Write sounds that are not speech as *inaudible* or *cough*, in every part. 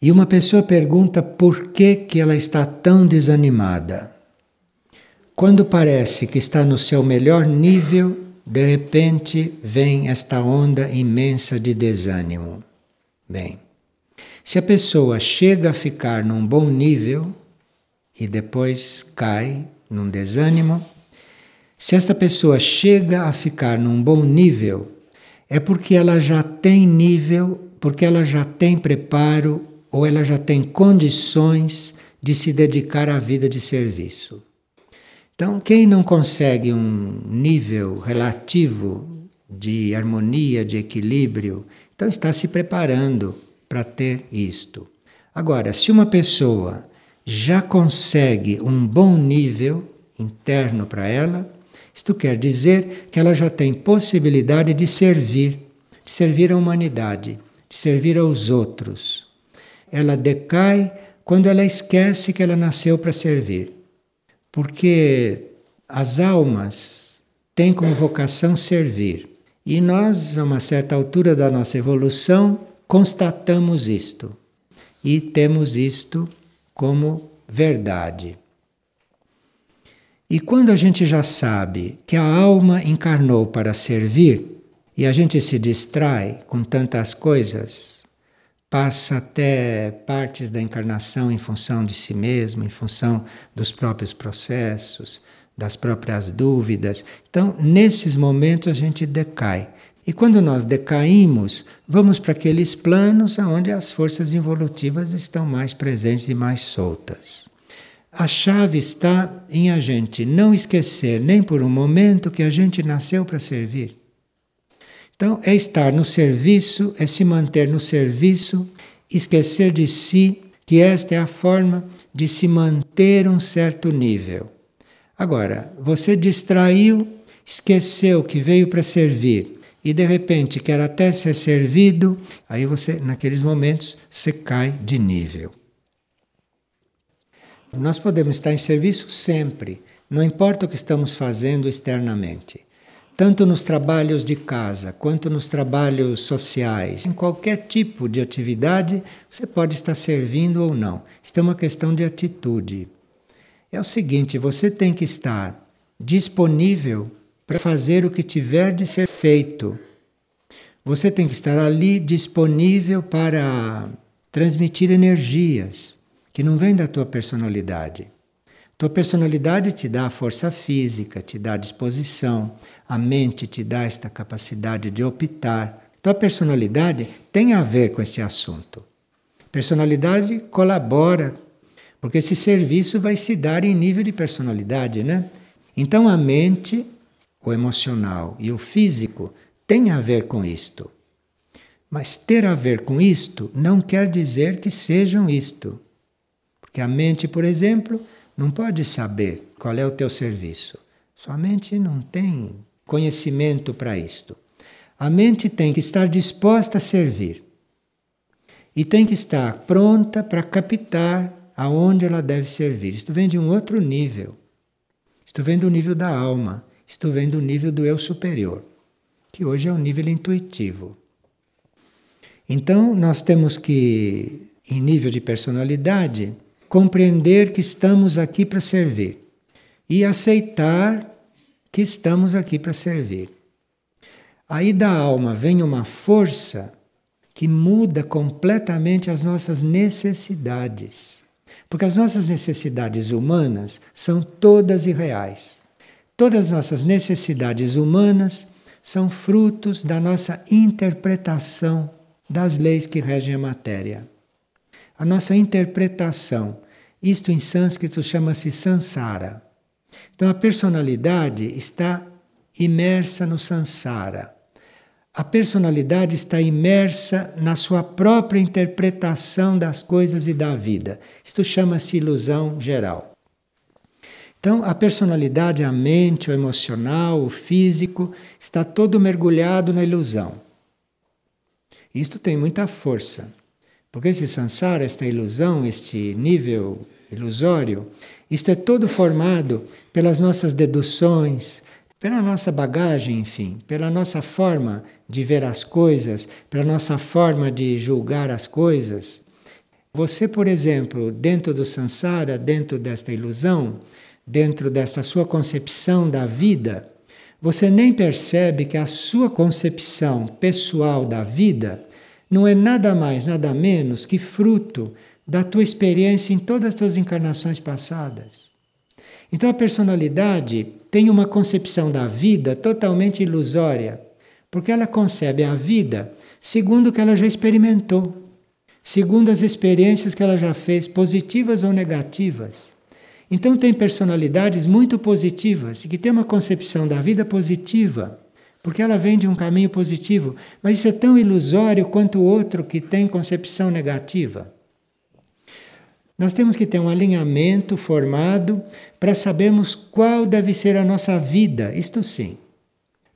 E uma pessoa pergunta por que, que ela está tão desanimada. Quando parece que está no seu melhor nível, de repente vem esta onda imensa de desânimo. Bem, se a pessoa chega a ficar num bom nível e depois cai num desânimo, se esta pessoa chega a ficar num bom nível, é porque ela já tem nível, porque ela já tem preparo ou ela já tem condições de se dedicar à vida de serviço. Então, quem não consegue um nível relativo de harmonia, de equilíbrio, então está se preparando para ter isto. Agora, se uma pessoa já consegue um bom nível interno para ela, isto quer dizer que ela já tem possibilidade de servir, de servir à humanidade, de servir aos outros. Ela decai quando ela esquece que ela nasceu para servir. Porque as almas têm como vocação servir. E nós, a uma certa altura da nossa evolução, constatamos isto. E temos isto como verdade. E quando a gente já sabe que a alma encarnou para servir, e a gente se distrai com tantas coisas, passa até partes da encarnação em função de si mesmo, em função dos próprios processos, das próprias dúvidas. Então, nesses momentos a gente decai. E quando nós decaímos, vamos para aqueles planos onde as forças evolutivas estão mais presentes e mais soltas. A chave está em a gente não esquecer nem por um momento que a gente nasceu para servir. Então, é estar no serviço, é se manter no serviço, esquecer de si, que esta é a forma de se manter um certo nível. Agora, você distraiu, esqueceu que veio para servir e de repente quer até ser servido, aí você, naqueles momentos, você cai de nível. Nós podemos estar em serviço sempre, não importa o que estamos fazendo externamente tanto nos trabalhos de casa quanto nos trabalhos sociais, em qualquer tipo de atividade, você pode estar servindo ou não. Isso é uma questão de atitude. É o seguinte: você tem que estar disponível para fazer o que tiver de ser feito. Você tem que estar ali disponível para transmitir energias que não vêm da tua personalidade. Tua personalidade te dá a força física, te dá a disposição, a mente te dá esta capacidade de optar. Tua personalidade tem a ver com este assunto. Personalidade colabora, porque esse serviço vai se dar em nível de personalidade, né? Então a mente, o emocional e o físico têm a ver com isto. Mas ter a ver com isto não quer dizer que sejam isto. Porque a mente, por exemplo, não pode saber qual é o teu serviço. Sua mente não tem conhecimento para isto. A mente tem que estar disposta a servir. E tem que estar pronta para captar aonde ela deve servir. Isto vem de um outro nível. Isto vem do nível da alma. Isto vem do nível do eu superior, que hoje é o nível intuitivo. Então, nós temos que, em nível de personalidade, compreender que estamos aqui para servir e aceitar que estamos aqui para servir. Aí da alma vem uma força que muda completamente as nossas necessidades. Porque as nossas necessidades humanas são todas irreais. Todas as nossas necessidades humanas são frutos da nossa interpretação das leis que regem a matéria a nossa interpretação. Isto em sânscrito chama-se sansara. Então a personalidade está imersa no sansara. A personalidade está imersa na sua própria interpretação das coisas e da vida. Isto chama-se ilusão geral. Então, a personalidade, a mente, o emocional, o físico, está todo mergulhado na ilusão. Isto tem muita força. Porque esse samsara, esta ilusão, este nível ilusório, isto é todo formado pelas nossas deduções, pela nossa bagagem, enfim, pela nossa forma de ver as coisas, pela nossa forma de julgar as coisas. Você, por exemplo, dentro do samsara, dentro desta ilusão, dentro desta sua concepção da vida, você nem percebe que a sua concepção pessoal da vida não é nada mais, nada menos que fruto da tua experiência em todas as tuas encarnações passadas. Então a personalidade tem uma concepção da vida totalmente ilusória, porque ela concebe a vida segundo o que ela já experimentou, segundo as experiências que ela já fez, positivas ou negativas. Então tem personalidades muito positivas e que têm uma concepção da vida positiva, porque ela vem de um caminho positivo, mas isso é tão ilusório quanto o outro que tem concepção negativa. Nós temos que ter um alinhamento formado para sabermos qual deve ser a nossa vida, isto sim.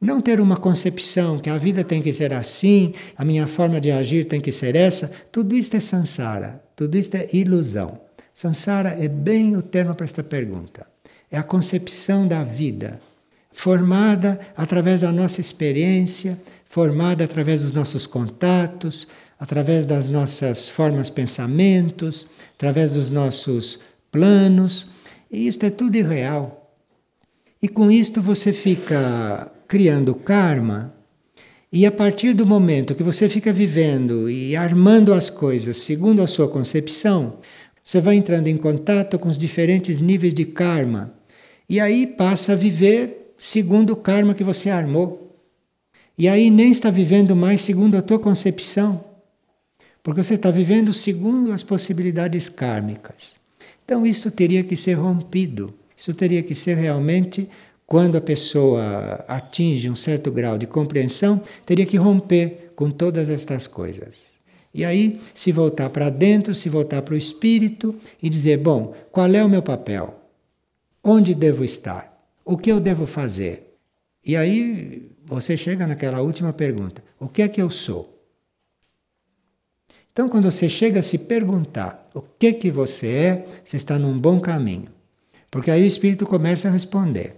Não ter uma concepção que a vida tem que ser assim, a minha forma de agir tem que ser essa, tudo isto é sansara, tudo isto é ilusão. Sansara é bem o termo para esta pergunta. É a concepção da vida, formada através da nossa experiência, formada através dos nossos contatos, através das nossas formas pensamentos, através dos nossos planos, e isto é tudo irreal. E com isto você fica criando karma, e a partir do momento que você fica vivendo e armando as coisas segundo a sua concepção, você vai entrando em contato com os diferentes níveis de karma. E aí passa a viver segundo o karma que você armou. E aí nem está vivendo mais segundo a tua concepção. Porque você está vivendo segundo as possibilidades kármicas. Então, isso teria que ser rompido. Isso teria que ser realmente, quando a pessoa atinge um certo grau de compreensão, teria que romper com todas estas coisas. E aí, se voltar para dentro, se voltar para o espírito e dizer: bom, qual é o meu papel? Onde devo estar? O que eu devo fazer? E aí você chega naquela última pergunta: o que é que eu sou? Então, quando você chega a se perguntar o que que você é, você está num bom caminho. Porque aí o espírito começa a responder.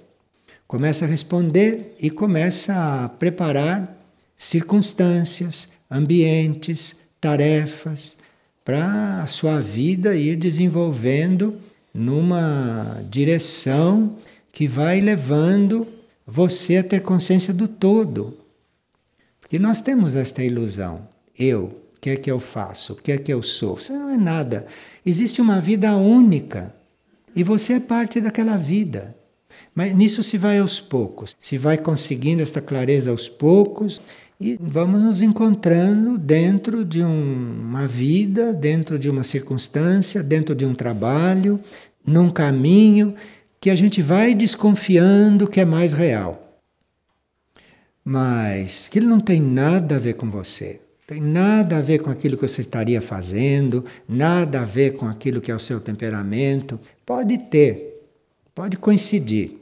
Começa a responder e começa a preparar circunstâncias, ambientes, tarefas para a sua vida ir desenvolvendo numa direção que vai levando você a ter consciência do todo. Porque nós temos esta ilusão. Eu, que é que eu faço? O que é que eu sou? Você não é nada. Existe uma vida única e você é parte daquela vida. Mas nisso se vai aos poucos, se vai conseguindo esta clareza aos poucos e vamos nos encontrando dentro de um, uma vida, dentro de uma circunstância, dentro de um trabalho, num caminho que a gente vai desconfiando que é mais real. Mas ele não tem nada a ver com você. Tem nada a ver com aquilo que você estaria fazendo, nada a ver com aquilo que é o seu temperamento. Pode ter, pode coincidir,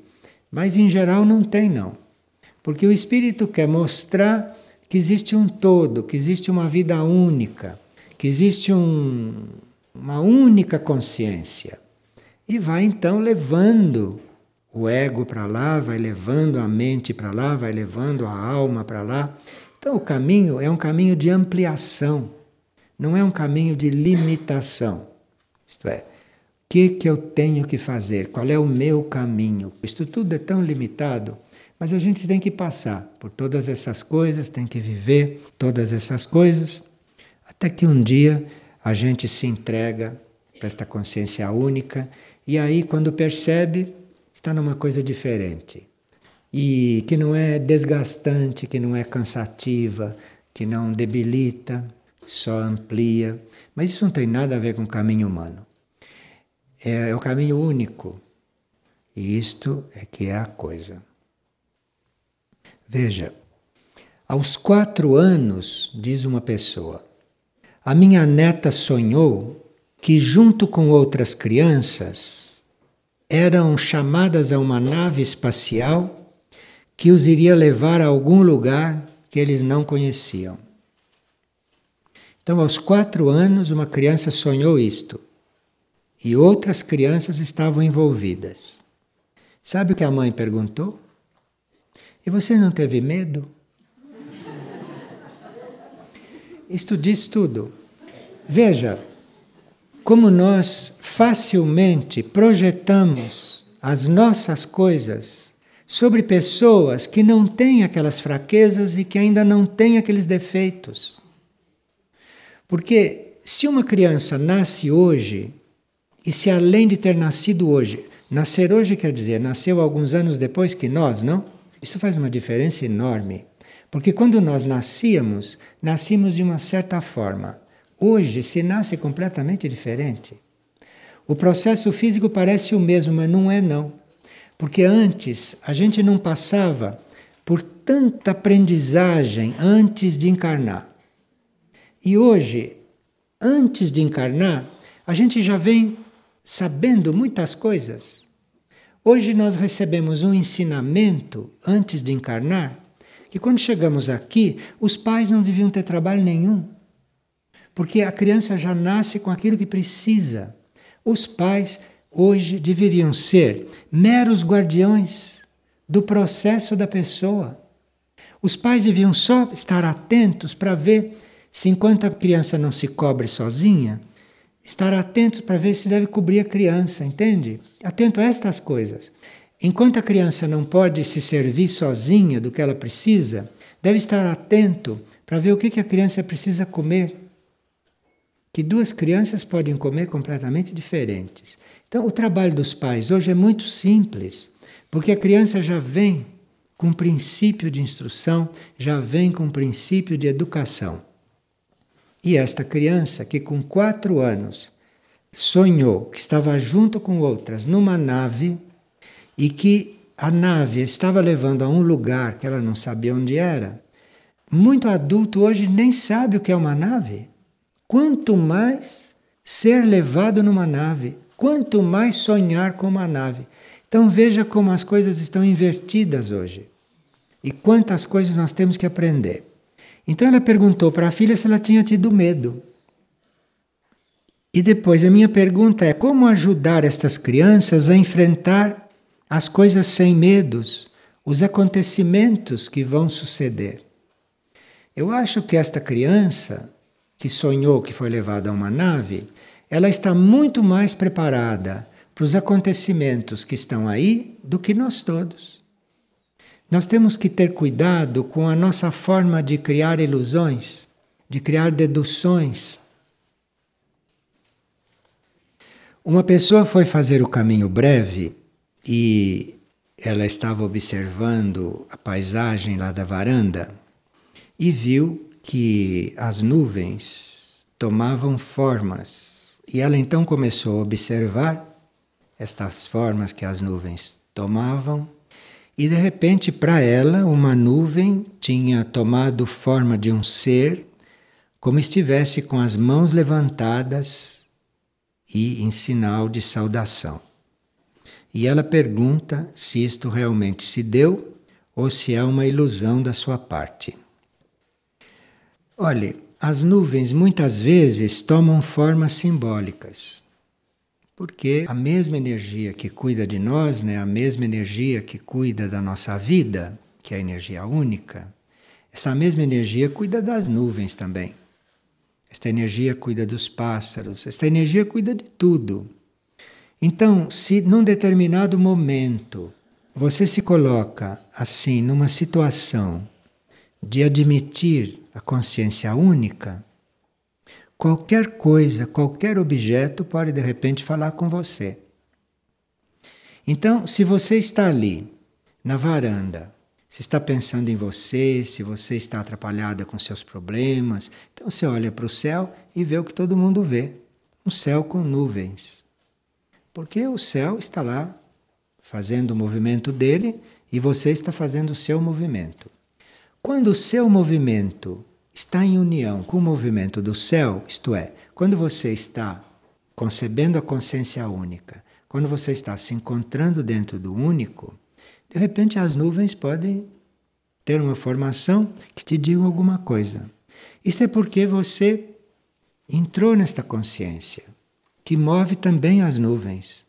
mas em geral não tem, não. Porque o espírito quer mostrar que existe um todo, que existe uma vida única, que existe um, uma única consciência. E vai então levando o ego para lá, vai levando a mente para lá, vai levando a alma para lá. Então, o caminho é um caminho de ampliação, não é um caminho de limitação. Isto é, o que, que eu tenho que fazer? Qual é o meu caminho? Isto tudo é tão limitado, mas a gente tem que passar por todas essas coisas, tem que viver todas essas coisas, até que um dia a gente se entrega para esta consciência única e aí, quando percebe, está numa coisa diferente e que não é desgastante, que não é cansativa, que não debilita, só amplia. Mas isso não tem nada a ver com o caminho humano. É, é o caminho único. E isto é que é a coisa. Veja, aos quatro anos, diz uma pessoa, a minha neta sonhou que, junto com outras crianças, eram chamadas a uma nave espacial que os iria levar a algum lugar que eles não conheciam. Então, aos quatro anos, uma criança sonhou isto e outras crianças estavam envolvidas. Sabe o que a mãe perguntou? E você não teve medo? *laughs* Isto diz tudo. Veja, como nós facilmente projetamos as nossas coisas sobre pessoas que não têm aquelas fraquezas e que ainda não têm aqueles defeitos. Porque se uma criança nasce hoje, e se além de ter nascido hoje, nascer hoje quer dizer, nasceu alguns anos depois que nós, não? Isso faz uma diferença enorme. Porque quando nós nascíamos, nascíamos de uma certa forma. Hoje se nasce completamente diferente. O processo físico parece o mesmo, mas não é não. Porque antes a gente não passava por tanta aprendizagem antes de encarnar. E hoje, antes de encarnar, a gente já vem sabendo muitas coisas. Hoje nós recebemos um ensinamento antes de encarnar, que quando chegamos aqui, os pais não deviam ter trabalho nenhum. Porque a criança já nasce com aquilo que precisa. Os pais hoje deveriam ser meros guardiões do processo da pessoa. Os pais deviam só estar atentos para ver se, enquanto a criança não se cobre sozinha, estar atentos para ver se deve cobrir a criança, entende? Atento a estas coisas. Enquanto a criança não pode se servir sozinha do que ela precisa, deve estar atento para ver o que a criança precisa comer que duas crianças podem comer completamente diferentes. Então, o trabalho dos pais hoje é muito simples, porque a criança já vem com um princípio de instrução, já vem com um princípio de educação. E esta criança, que com quatro anos sonhou que estava junto com outras numa nave e que a nave estava levando a um lugar que ela não sabia onde era, muito adulto hoje nem sabe o que é uma nave quanto mais ser levado numa nave, quanto mais sonhar com uma nave. Então veja como as coisas estão invertidas hoje. E quantas coisas nós temos que aprender. Então ela perguntou para a filha se ela tinha tido medo. E depois a minha pergunta é: como ajudar estas crianças a enfrentar as coisas sem medos, os acontecimentos que vão suceder? Eu acho que esta criança que sonhou que foi levada a uma nave, ela está muito mais preparada para os acontecimentos que estão aí do que nós todos. Nós temos que ter cuidado com a nossa forma de criar ilusões, de criar deduções. Uma pessoa foi fazer o caminho breve e ela estava observando a paisagem lá da varanda e viu que as nuvens tomavam formas e ela então começou a observar estas formas que as nuvens tomavam e de repente para ela uma nuvem tinha tomado forma de um ser como estivesse com as mãos levantadas e em sinal de saudação. E ela pergunta se isto realmente se deu ou se é uma ilusão da sua parte. Olhe, as nuvens muitas vezes tomam formas simbólicas. Porque a mesma energia que cuida de nós, né, a mesma energia que cuida da nossa vida, que é a energia única, essa mesma energia cuida das nuvens também. Esta energia cuida dos pássaros, esta energia cuida de tudo. Então, se num determinado momento você se coloca assim numa situação de admitir a consciência única, qualquer coisa, qualquer objeto pode de repente falar com você. Então, se você está ali, na varanda, se está pensando em você, se você está atrapalhada com seus problemas, então você olha para o céu e vê o que todo mundo vê: um céu com nuvens. Porque o céu está lá fazendo o movimento dele e você está fazendo o seu movimento. Quando o seu movimento está em união com o movimento do céu, isto é, quando você está concebendo a consciência única, quando você está se encontrando dentro do único, de repente as nuvens podem ter uma formação que te diga alguma coisa. Isto é porque você entrou nesta consciência, que move também as nuvens.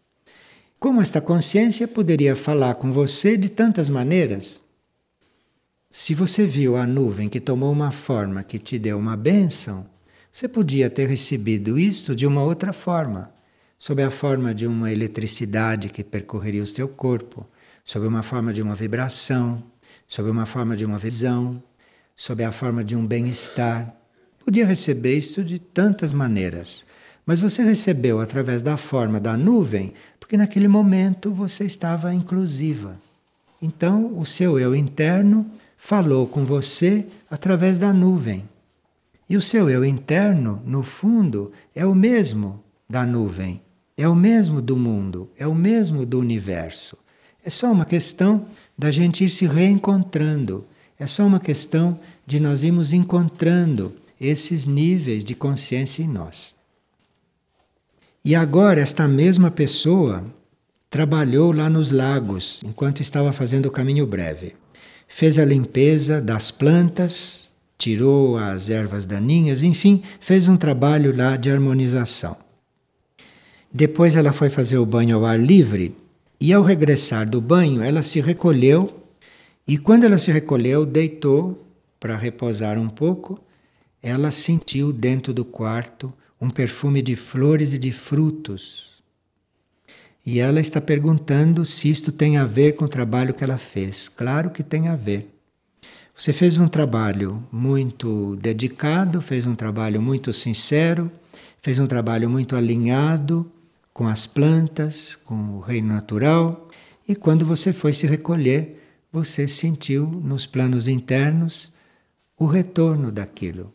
Como esta consciência poderia falar com você de tantas maneiras? Se você viu a nuvem que tomou uma forma que te deu uma bênção, Você podia ter recebido isto de uma outra forma, sob a forma de uma eletricidade que percorreria o seu corpo, sob uma forma de uma vibração, sob uma forma de uma visão, sob a forma de um bem-estar. Podia receber isto de tantas maneiras, mas você recebeu através da forma da nuvem, porque naquele momento você estava inclusiva. Então, o seu eu interno falou com você através da nuvem. E o seu eu interno, no fundo, é o mesmo da nuvem, é o mesmo do mundo, é o mesmo do universo. É só uma questão da gente ir se reencontrando, é só uma questão de nós irmos encontrando esses níveis de consciência em nós. E agora, esta mesma pessoa trabalhou lá nos lagos enquanto estava fazendo o caminho breve. Fez a limpeza das plantas, tirou as ervas daninhas, enfim, fez um trabalho lá de harmonização. Depois ela foi fazer o banho ao ar livre e ao regressar do banho ela se recolheu e quando ela se recolheu, deitou para repousar um pouco, ela sentiu dentro do quarto um perfume de flores e de frutos e ela está perguntando se isto tem a ver com o trabalho que ela fez. Claro que tem a ver. Você fez um trabalho muito dedicado, fez um trabalho muito sincero, fez um trabalho muito alinhado com as plantas, com o reino natural, e quando você foi se recolher, você sentiu nos planos internos o retorno daquilo.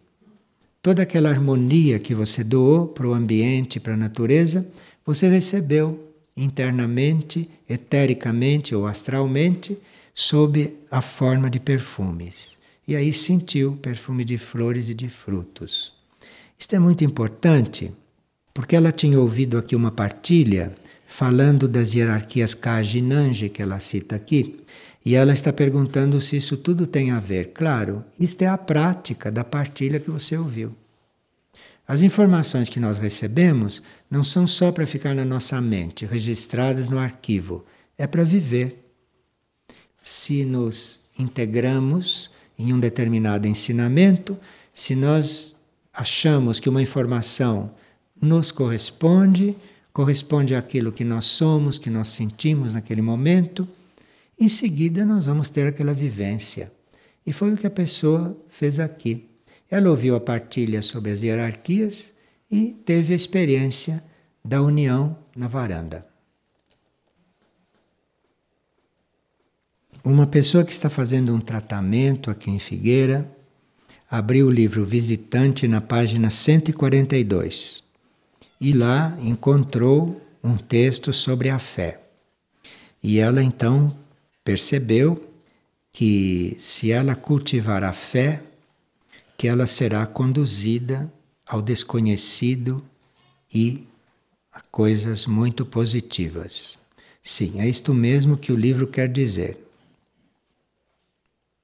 Toda aquela harmonia que você doou para o ambiente, para a natureza, você recebeu internamente, etericamente ou astralmente, sob a forma de perfumes. E aí sentiu perfume de flores e de frutos. Isto é muito importante, porque ela tinha ouvido aqui uma partilha falando das hierarquias Kajinanji que ela cita aqui, e ela está perguntando se isso tudo tem a ver. Claro, isto é a prática da partilha que você ouviu. As informações que nós recebemos não são só para ficar na nossa mente, registradas no arquivo, é para viver. Se nos integramos em um determinado ensinamento, se nós achamos que uma informação nos corresponde, corresponde àquilo que nós somos, que nós sentimos naquele momento, em seguida nós vamos ter aquela vivência. E foi o que a pessoa fez aqui. Ela ouviu a partilha sobre as hierarquias e teve a experiência da união na varanda. Uma pessoa que está fazendo um tratamento aqui em Figueira abriu o livro Visitante na página 142 e lá encontrou um texto sobre a fé. E ela então percebeu que se ela cultivar a fé, que ela será conduzida ao desconhecido e a coisas muito positivas. Sim, é isto mesmo que o livro quer dizer.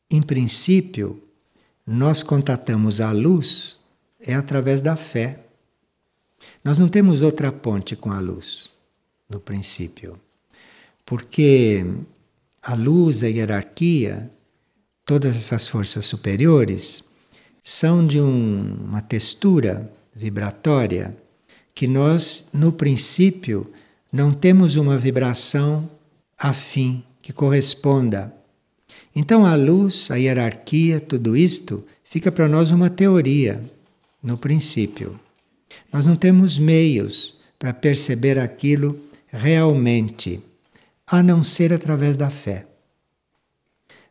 Em princípio, nós contatamos a luz é através da fé. Nós não temos outra ponte com a luz, no princípio. Porque a luz, a hierarquia, todas essas forças superiores, são de um, uma textura vibratória que nós, no princípio, não temos uma vibração afim que corresponda. Então a luz, a hierarquia, tudo isto fica para nós uma teoria, no princípio. Nós não temos meios para perceber aquilo realmente, a não ser através da fé.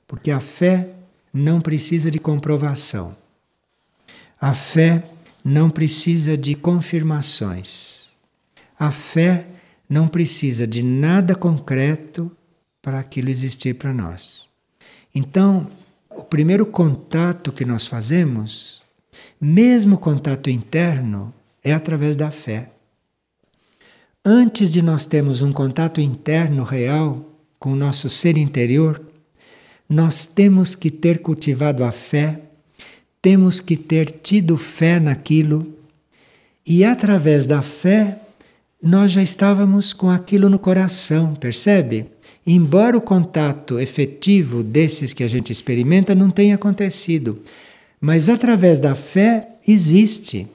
Porque a fé não precisa de comprovação. A fé não precisa de confirmações. A fé não precisa de nada concreto para aquilo existir para nós. Então, o primeiro contato que nós fazemos, mesmo contato interno, é através da fé. Antes de nós termos um contato interno real com o nosso ser interior, nós temos que ter cultivado a fé temos que ter tido fé naquilo e através da fé nós já estávamos com aquilo no coração, percebe? Embora o contato efetivo desses que a gente experimenta não tenha acontecido, mas através da fé existe.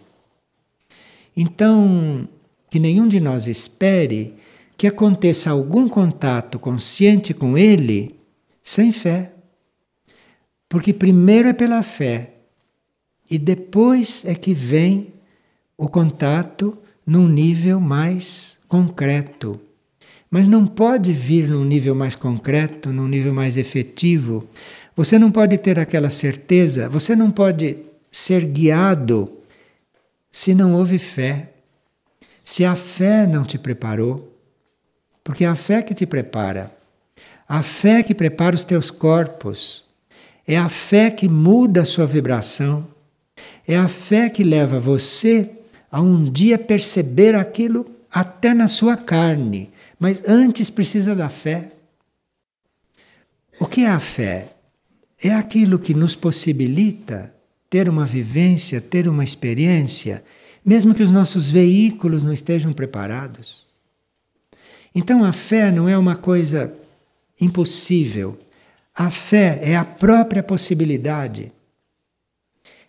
Então, que nenhum de nós espere que aconteça algum contato consciente com ele sem fé. Porque primeiro é pela fé e depois é que vem o contato num nível mais concreto. Mas não pode vir num nível mais concreto, num nível mais efetivo. Você não pode ter aquela certeza, você não pode ser guiado se não houve fé. Se a fé não te preparou. Porque é a fé que te prepara. A fé que prepara os teus corpos. É a fé que muda a sua vibração. É a fé que leva você a um dia perceber aquilo até na sua carne. Mas antes precisa da fé. O que é a fé? É aquilo que nos possibilita ter uma vivência, ter uma experiência, mesmo que os nossos veículos não estejam preparados. Então a fé não é uma coisa impossível. A fé é a própria possibilidade.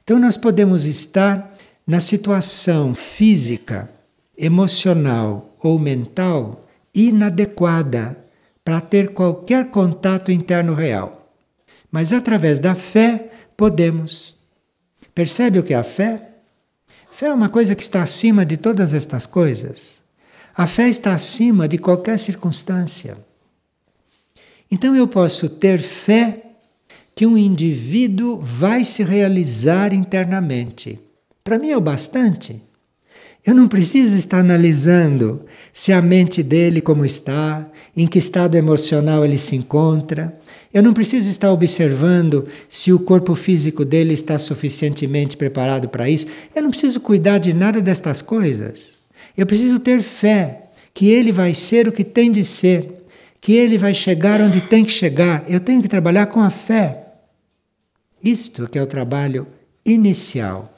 Então nós podemos estar na situação física, emocional ou mental inadequada para ter qualquer contato interno real. Mas através da fé podemos. Percebe o que é a fé? Fé é uma coisa que está acima de todas estas coisas. A fé está acima de qualquer circunstância. Então eu posso ter fé que um indivíduo vai se realizar internamente. Para mim é o bastante. Eu não preciso estar analisando se a mente dele como está, em que estado emocional ele se encontra. Eu não preciso estar observando se o corpo físico dele está suficientemente preparado para isso. Eu não preciso cuidar de nada destas coisas. Eu preciso ter fé que ele vai ser o que tem de ser, que ele vai chegar onde tem que chegar. Eu tenho que trabalhar com a fé. Isto que é o trabalho inicial.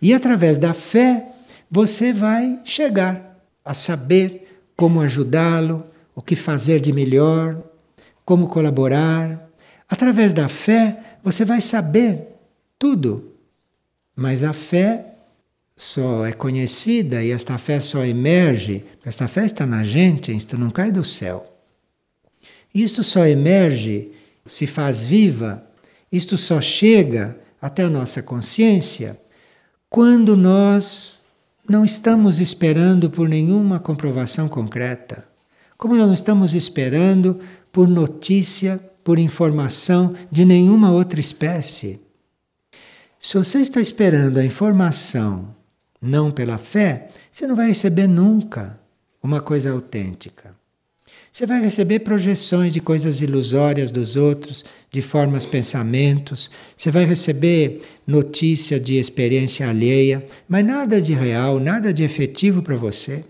E através da fé, você vai chegar a saber como ajudá-lo, o que fazer de melhor, como colaborar. Através da fé, você vai saber tudo. Mas a fé só é conhecida e esta fé só emerge, esta fé está na gente, isto não cai do céu. Isto só emerge, se faz viva, isto só chega até a nossa consciência quando nós não estamos esperando por nenhuma comprovação concreta. Como não estamos esperando por notícia, por informação de nenhuma outra espécie. Se você está esperando a informação não pela fé, você não vai receber nunca uma coisa autêntica. Você vai receber projeções de coisas ilusórias dos outros, de formas, pensamentos. Você vai receber notícia de experiência alheia, mas nada de real, nada de efetivo para você.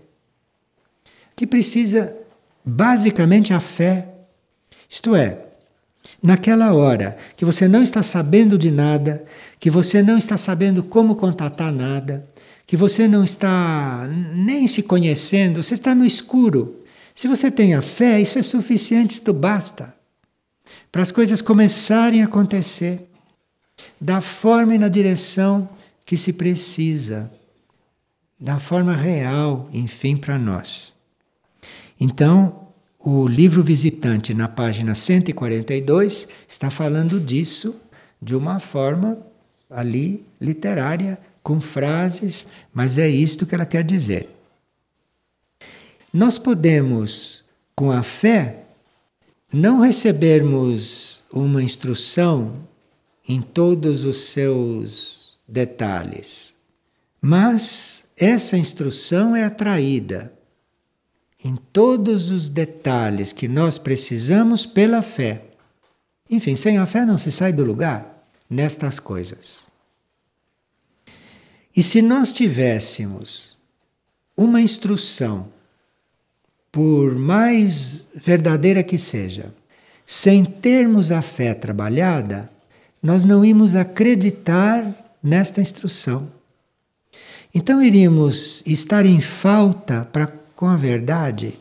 Que precisa basicamente a fé. Isto é, naquela hora que você não está sabendo de nada, que você não está sabendo como contatar nada, que você não está nem se conhecendo, você está no escuro. Se você tem a fé, isso é suficiente, isto basta para as coisas começarem a acontecer da forma e na direção que se precisa, da forma real, enfim, para nós. Então, o livro Visitante, na página 142, está falando disso de uma forma ali literária, com frases, mas é isto que ela quer dizer. Nós podemos, com a fé, não recebermos uma instrução em todos os seus detalhes, mas essa instrução é atraída em todos os detalhes que nós precisamos pela fé. Enfim, sem a fé não se sai do lugar nestas coisas. E se nós tivéssemos uma instrução por mais verdadeira que seja, sem termos a fé trabalhada, nós não íamos acreditar nesta instrução. Então iríamos estar em falta com a verdade.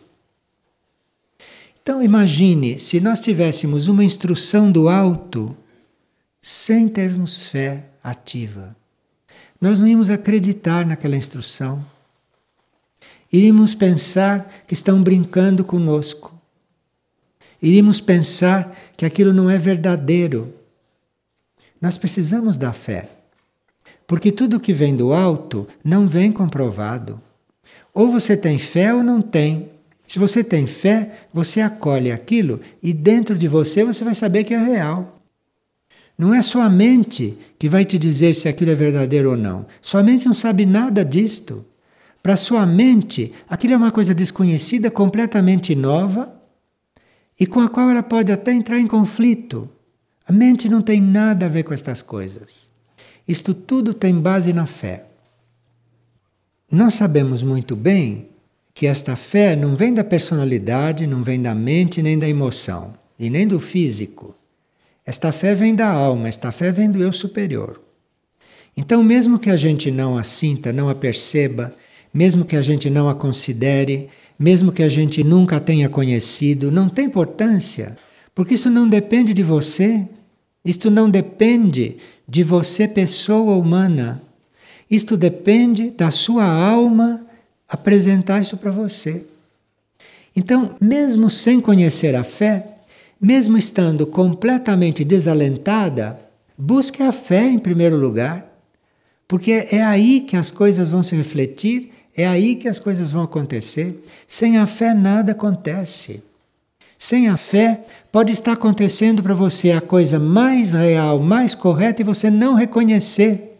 Então imagine se nós tivéssemos uma instrução do alto sem termos fé ativa. nós não íamos acreditar naquela instrução. Iríamos pensar que estão brincando conosco. Iríamos pensar que aquilo não é verdadeiro. Nós precisamos da fé. Porque tudo que vem do alto não vem comprovado. Ou você tem fé ou não tem. Se você tem fé, você acolhe aquilo e dentro de você você vai saber que é real. Não é sua mente que vai te dizer se aquilo é verdadeiro ou não. Sua mente não sabe nada disto. Para sua mente, aquilo é uma coisa desconhecida, completamente nova e com a qual ela pode até entrar em conflito. A mente não tem nada a ver com estas coisas. Isto tudo tem base na fé. Nós sabemos muito bem que esta fé não vem da personalidade, não vem da mente, nem da emoção, e nem do físico. Esta fé vem da alma, esta fé vem do eu superior. Então, mesmo que a gente não a sinta, não a perceba, mesmo que a gente não a considere, mesmo que a gente nunca tenha conhecido, não tem importância, porque isso não depende de você, isto não depende de você, pessoa humana. Isto depende da sua alma apresentar isso para você. Então, mesmo sem conhecer a fé, mesmo estando completamente desalentada, busque a fé em primeiro lugar, porque é aí que as coisas vão se refletir, é aí que as coisas vão acontecer. Sem a fé, nada acontece. Sem a fé, pode estar acontecendo para você a coisa mais real, mais correta e você não reconhecer.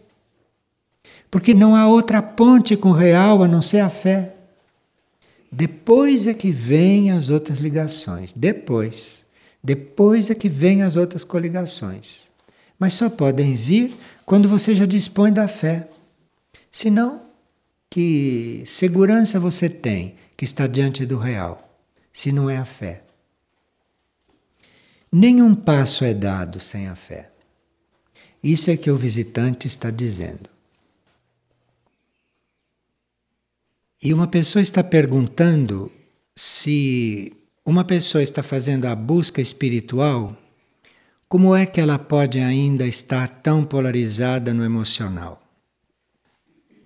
Porque não há outra ponte com o real a não ser a fé. Depois é que vêm as outras ligações. Depois. Depois é que vêm as outras coligações. Mas só podem vir quando você já dispõe da fé. Senão, que segurança você tem que está diante do real, se não é a fé? Nenhum passo é dado sem a fé. Isso é que o visitante está dizendo. E uma pessoa está perguntando se uma pessoa está fazendo a busca espiritual, como é que ela pode ainda estar tão polarizada no emocional?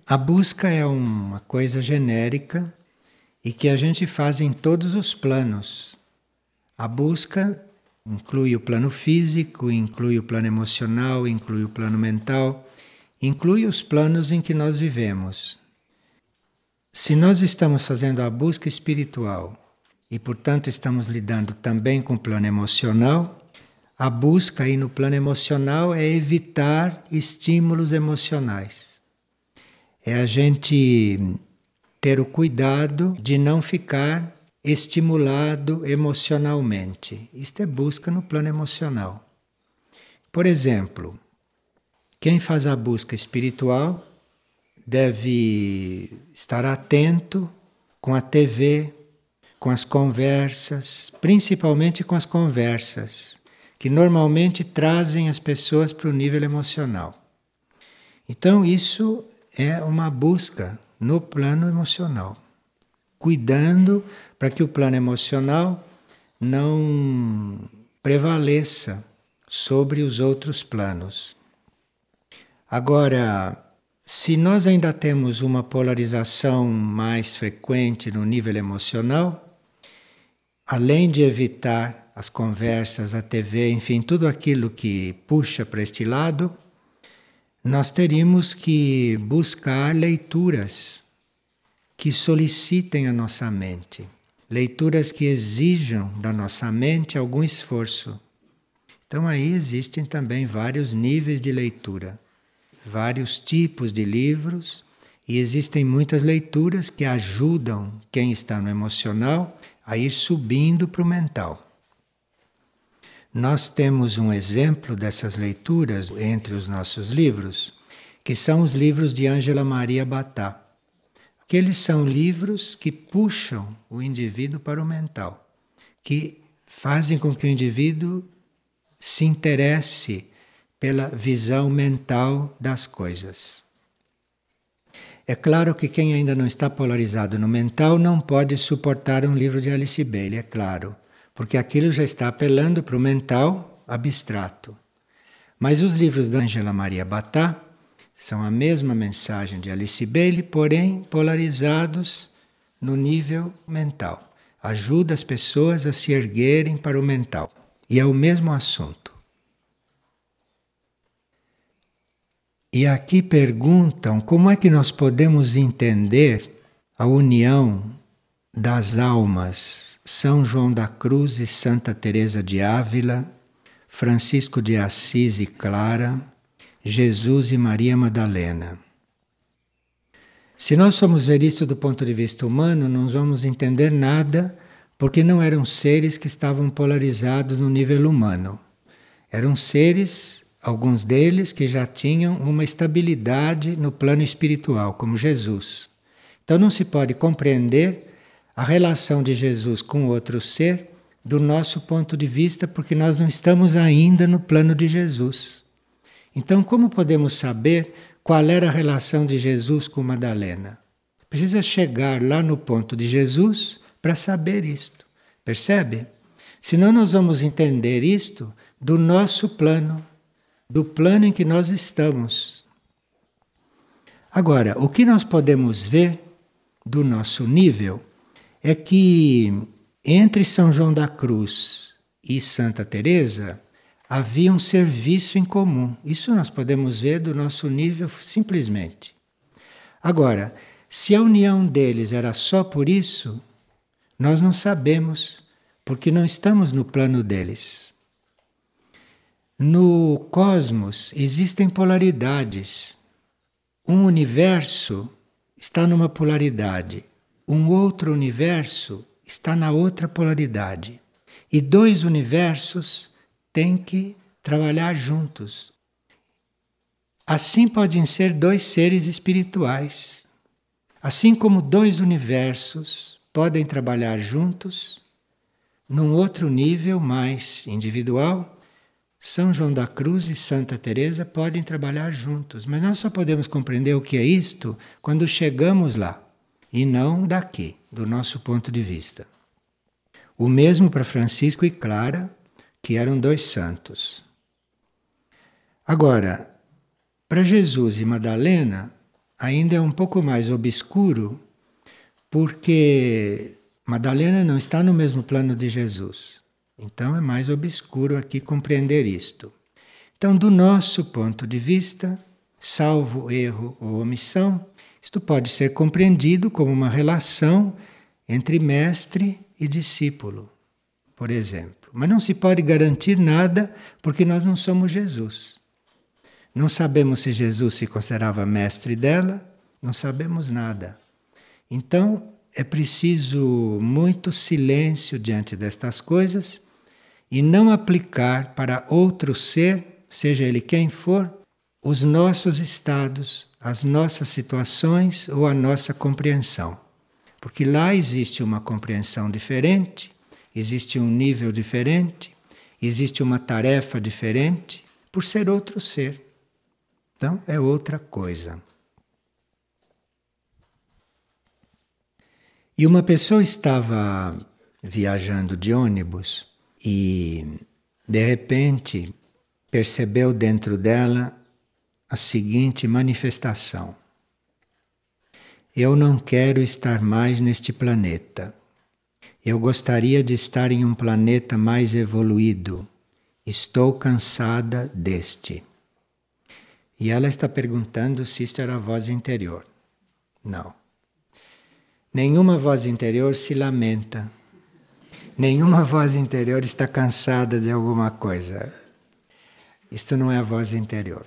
A busca é uma coisa genérica e que a gente faz em todos os planos. A busca Inclui o plano físico, inclui o plano emocional, inclui o plano mental, inclui os planos em que nós vivemos. Se nós estamos fazendo a busca espiritual e, portanto, estamos lidando também com o plano emocional, a busca aí no plano emocional é evitar estímulos emocionais. É a gente ter o cuidado de não ficar estimulado emocionalmente. Isto é busca no plano emocional. Por exemplo, quem faz a busca espiritual deve estar atento com a TV, com as conversas, principalmente com as conversas, que normalmente trazem as pessoas para o nível emocional. Então, isso é uma busca no plano emocional cuidando para que o plano emocional não prevaleça sobre os outros planos. Agora, se nós ainda temos uma polarização mais frequente no nível emocional, além de evitar as conversas, a TV, enfim, tudo aquilo que puxa para este lado, nós teríamos que buscar leituras que solicitem a nossa mente, leituras que exijam da nossa mente algum esforço. Então aí existem também vários níveis de leitura, vários tipos de livros, e existem muitas leituras que ajudam quem está no emocional a ir subindo para o mental. Nós temos um exemplo dessas leituras entre os nossos livros, que são os livros de Ângela Maria Batá que eles são livros que puxam o indivíduo para o mental, que fazem com que o indivíduo se interesse pela visão mental das coisas. É claro que quem ainda não está polarizado no mental não pode suportar um livro de Alice Bailey, é claro, porque aquilo já está apelando para o mental abstrato. Mas os livros da Angela Maria Batá São a mesma mensagem de Alice Bailey, porém polarizados no nível mental. Ajuda as pessoas a se erguerem para o mental. E é o mesmo assunto. E aqui perguntam como é que nós podemos entender a união das almas São João da Cruz e Santa Teresa de Ávila, Francisco de Assis e Clara, Jesus e Maria Madalena. Se nós formos ver isto do ponto de vista humano, não vamos entender nada, porque não eram seres que estavam polarizados no nível humano. Eram seres alguns deles que já tinham uma estabilidade no plano espiritual, como Jesus. Então não se pode compreender a relação de Jesus com outro ser do nosso ponto de vista, porque nós não estamos ainda no plano de Jesus. Então, como podemos saber qual era a relação de Jesus com Madalena? Precisa chegar lá no ponto de Jesus para saber isto. Percebe? Senão nós vamos entender isto do nosso plano do plano em que nós estamos. Agora, o que nós podemos ver do nosso nível é que entre São João da Cruz e Santa Teresa havia um serviço em comum. Isso nós podemos ver do nosso nível simplesmente. Agora, se a união deles era só por isso, nós não sabemos, porque não estamos no plano deles. No cosmos existem polaridades. Um universo está numa polaridade, um outro universo está na outra polaridade. E dois universos têm que trabalhar juntos. Assim podem ser dois seres espirituais. Assim como dois universos podem trabalhar juntos, num outro nível mais individual, são João da Cruz e Santa Teresa podem trabalhar juntos, mas nós só podemos compreender o que é isto quando chegamos lá e não daqui, do nosso ponto de vista. O mesmo para Francisco e Clara, que eram dois santos. Agora, para Jesus e Madalena, ainda é um pouco mais obscuro, porque Madalena não está no mesmo plano de Jesus. Então é mais obscuro aqui compreender isto. Então, do nosso ponto de vista, salvo erro ou omissão, isto pode ser compreendido como uma relação entre mestre e discípulo, por exemplo. Mas não se pode garantir nada porque nós não somos Jesus. Não sabemos se Jesus se considerava mestre dela, não sabemos nada. Então, é preciso muito silêncio diante destas coisas e não aplicar para outro ser, seja ele quem for, os nossos estados, as nossas situações ou a nossa compreensão. Porque lá existe uma compreensão diferente, existe um nível diferente, existe uma tarefa diferente, por ser outro ser. Então é outra coisa. E uma pessoa estava viajando de ônibus e de repente percebeu dentro dela a seguinte manifestação: Eu não quero estar mais neste planeta. Eu gostaria de estar em um planeta mais evoluído. Estou cansada deste. E ela está perguntando se isto era a voz interior. Não. Nenhuma voz interior se lamenta Nenhuma voz interior está cansada de alguma coisa. Isto não é a voz interior.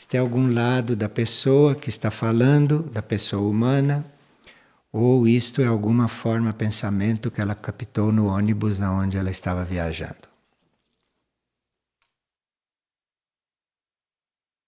Isto é algum lado da pessoa que está falando, da pessoa humana, ou isto é alguma forma pensamento que ela captou no ônibus aonde ela estava viajando.